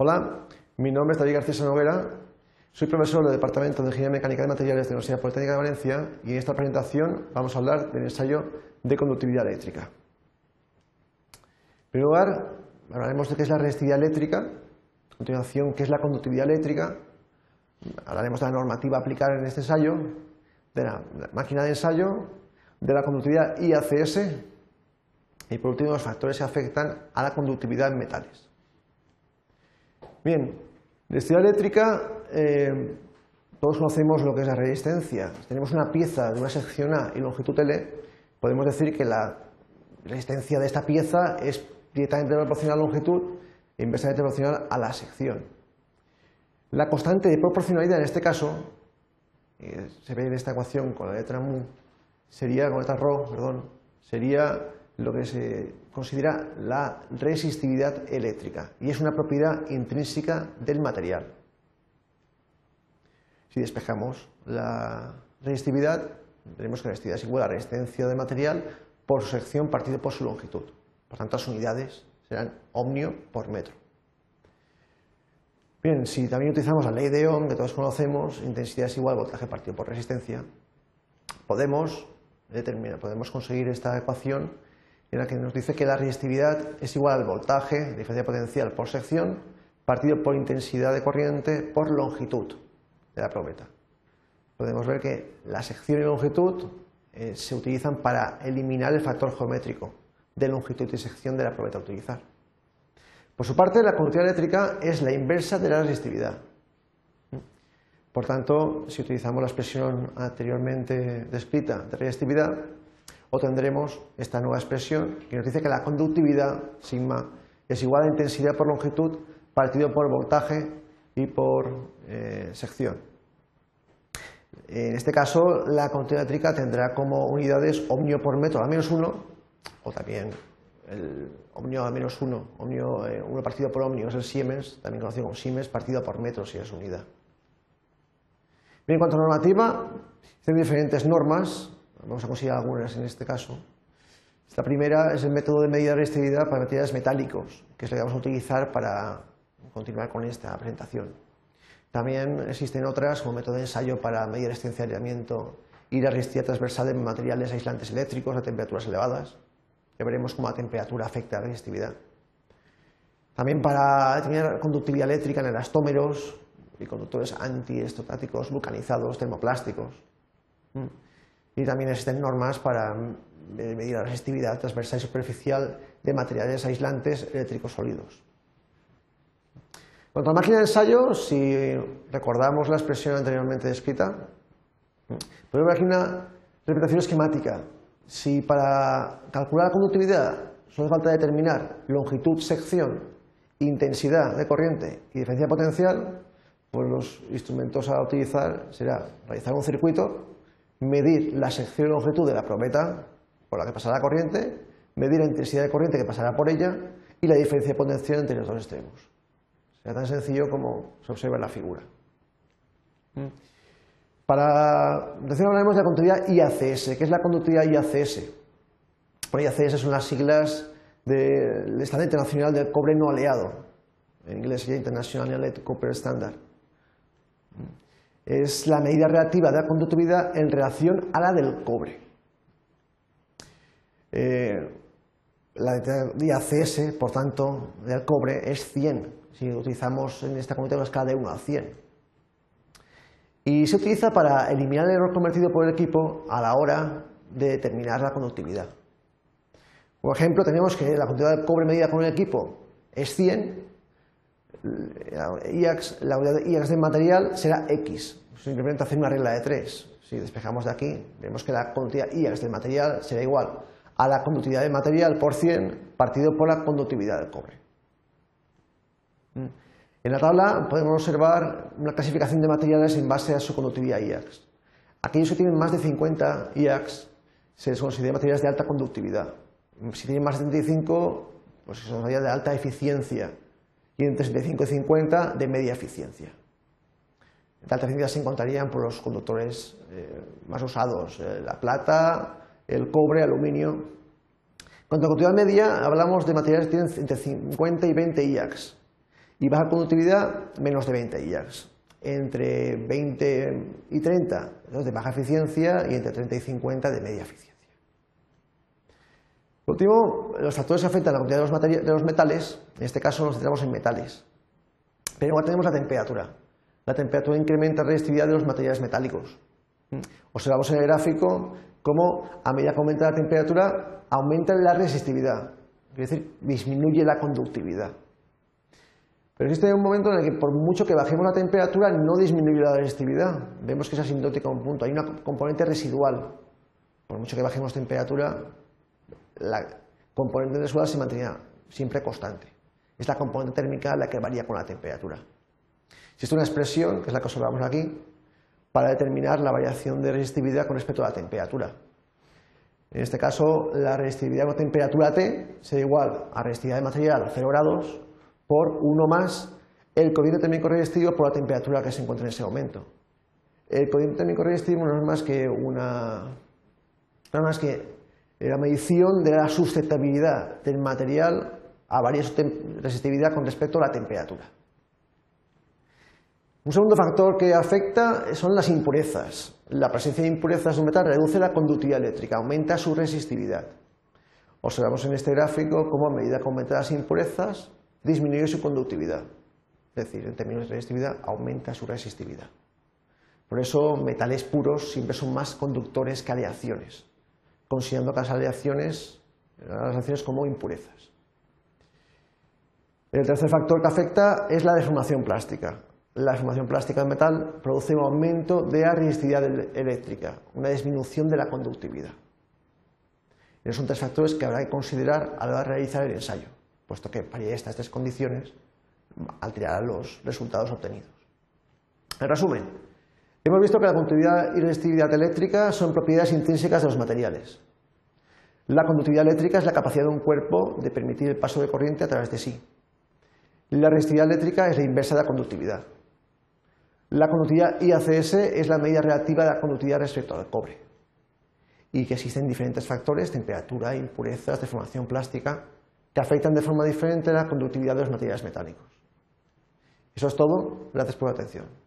Hola, mi nombre es David García Noguera, soy profesor del Departamento de Ingeniería Mecánica de Materiales de la Universidad Politécnica de Valencia y en esta presentación vamos a hablar del ensayo de conductividad eléctrica. En primer lugar, hablaremos de qué es la resistividad eléctrica, a continuación, qué es la conductividad eléctrica, hablaremos de la normativa a aplicar en este ensayo, de la máquina de ensayo, de la conductividad IACS y por último los factores que afectan a la conductividad en metales. Bien, electricidad eléctrica, eh, todos conocemos lo que es la resistencia. Si tenemos una pieza de una sección A y longitud L, podemos decir que la resistencia de esta pieza es directamente proporcional a la longitud e inversamente proporcional a la sección. La constante de proporcionalidad en este caso, eh, se ve en esta ecuación con la letra mu, sería, con la letra rho, perdón, sería lo que se considera la resistividad eléctrica y es una propiedad intrínseca del material. Si despejamos la resistividad, tenemos que la resistividad es igual a resistencia del material por su sección partido por su longitud. Por tanto, las unidades serán ohmio por metro. Bien, si también utilizamos la ley de Ohm, que todos conocemos, intensidad es igual a voltaje partido por resistencia, podemos, determinar, podemos conseguir esta ecuación en la que nos dice que la resistividad es igual al voltaje, diferencia potencial por sección, partido por intensidad de corriente por longitud de la probeta. Podemos ver que la sección y longitud eh, se utilizan para eliminar el factor geométrico de longitud y sección de la probeta a utilizar. Por su parte, la conductividad eléctrica es la inversa de la resistividad. Por tanto, si utilizamos la expresión anteriormente descrita de resistividad, obtendremos esta nueva expresión que nos dice que la conductividad, sigma, es igual a intensidad por longitud partido por voltaje y por eh, sección. En este caso, la conductividad eléctrica tendrá como unidades ohmio por metro a menos 1, o también el ohmio a menos 1, ohmio, 1 eh, partido por ohmio es el Siemens, también conocido como Siemens, partido por metro si es unidad. Bien, en cuanto a normativa, hay diferentes normas Vamos a considerar algunas en este caso. La primera es el método de medida de resistividad para materiales metálicos, que es lo que vamos a utilizar para continuar con esta presentación. También existen otras, como método de ensayo para medir resistencia de aislamiento y la resistencia transversal en materiales aislantes eléctricos a temperaturas elevadas. Ya veremos cómo la temperatura afecta a la resistividad. También para determinar conductividad eléctrica en elastómeros y conductores antiestocásticos vulcanizados termoplásticos. Mm y también existen normas para medir la resistividad transversal y superficial de materiales aislantes eléctricos sólidos. Cuanto a la máquina de ensayo, si recordamos la expresión anteriormente descrita, ver aquí una representación esquemática. Si para calcular la conductividad solo falta determinar longitud, sección, intensidad de corriente y diferencia potencial, pues los instrumentos a utilizar será realizar un circuito medir la sección y longitud de la probeta por la que pasará la corriente, medir la intensidad de corriente que pasará por ella y la diferencia de potencial entre los dos extremos. Será tan sencillo como se observa en la figura. Mm. Para decir hablaremos de la conductividad IACS. ¿Qué es la conductividad IACS? Bueno, IACS son las siglas del Estándar Internacional del Cobre No Aleado. En inglés sería International Allied Copper Standard es la medida relativa de la conductividad en relación a la del cobre. Eh, la de CS, por tanto, del cobre es 100, si utilizamos en esta conductividad una escala de 1 a 100. Y se utiliza para eliminar el error cometido por el equipo a la hora de determinar la conductividad. Por ejemplo, tenemos que la conductividad del cobre medida con el equipo es 100 la unidad de IAX del material será X. Simplemente hacer una regla de 3. Si despejamos de aquí, vemos que la conductividad IAX del material será igual a la conductividad del material por 100 partido por la conductividad del cobre. Mm. En la tabla podemos observar una clasificación de materiales en base a su conductividad IAX. Aquellos que tienen más de 50 IAX se les considera materiales de alta conductividad. Si tienen más de 75, pues son materiales de alta eficiencia y entre 75 y 50 de media eficiencia. De alta eficiencia se encontrarían por los conductores eh, más usados, eh, la plata, el cobre, aluminio. En cuanto a conductividad media, hablamos de materiales que tienen entre 50 y 20 IACs. Y baja conductividad, menos de 20 IARS. Entre 20 y 30 de baja eficiencia y entre 30 y 50 de media eficiencia. Por último, los factores que afectan a la cantidad de los, metales, en este caso nos centramos en metales. Pero igual tenemos la temperatura. La temperatura incrementa la resistividad de los materiales metálicos. Observamos en el gráfico cómo a medida que aumenta la temperatura aumenta la resistividad, es decir, disminuye la conductividad. Pero existe un momento en el que por mucho que bajemos la temperatura no disminuye la resistividad. Vemos que es asintótica a un punto, hay una componente residual. Por mucho que bajemos temperatura, la componente residual se mantenía siempre constante. Es la componente térmica la que varía con la temperatura. Existe una expresión, que es la que observamos aquí, para determinar la variación de resistividad con respecto a la temperatura. En este caso, la resistividad con temperatura T será igual a resistividad de material a 0 grados por 1 más el cociente térmico resistivo por la temperatura que se encuentra en ese momento. El cociente térmico resistivo no es más que una no es más que la medición de la susceptibilidad del material a varias resistividad con respecto a la temperatura. Un segundo factor que afecta son las impurezas. La presencia de impurezas de un metal reduce la conductividad eléctrica, aumenta su resistividad. Observamos en este gráfico cómo a medida que aumentan las impurezas, disminuye su conductividad. Es decir, en términos de resistividad, aumenta su resistividad. Por eso, metales puros siempre son más conductores que aleaciones, considerando las aleaciones, como impurezas. El tercer factor que afecta es la deformación plástica. La deformación plástica del metal produce un aumento de la resistividad eléctrica, una disminución de la conductividad. Esos son tres factores que habrá que considerar a realizar el ensayo, puesto que para estas tres condiciones alterarán los resultados obtenidos. En resumen, hemos visto que la conductividad y resistividad eléctrica son propiedades intrínsecas de los materiales. La conductividad eléctrica es la capacidad de un cuerpo de permitir el paso de corriente a través de sí. La resistividad eléctrica es la inversa de la conductividad. La conductividad IACS es la medida relativa de la conductividad respecto al cobre y que existen diferentes factores, temperatura, impurezas, deformación plástica, que afectan de forma diferente la conductividad de los materiales metálicos. Eso es todo. Gracias por la atención.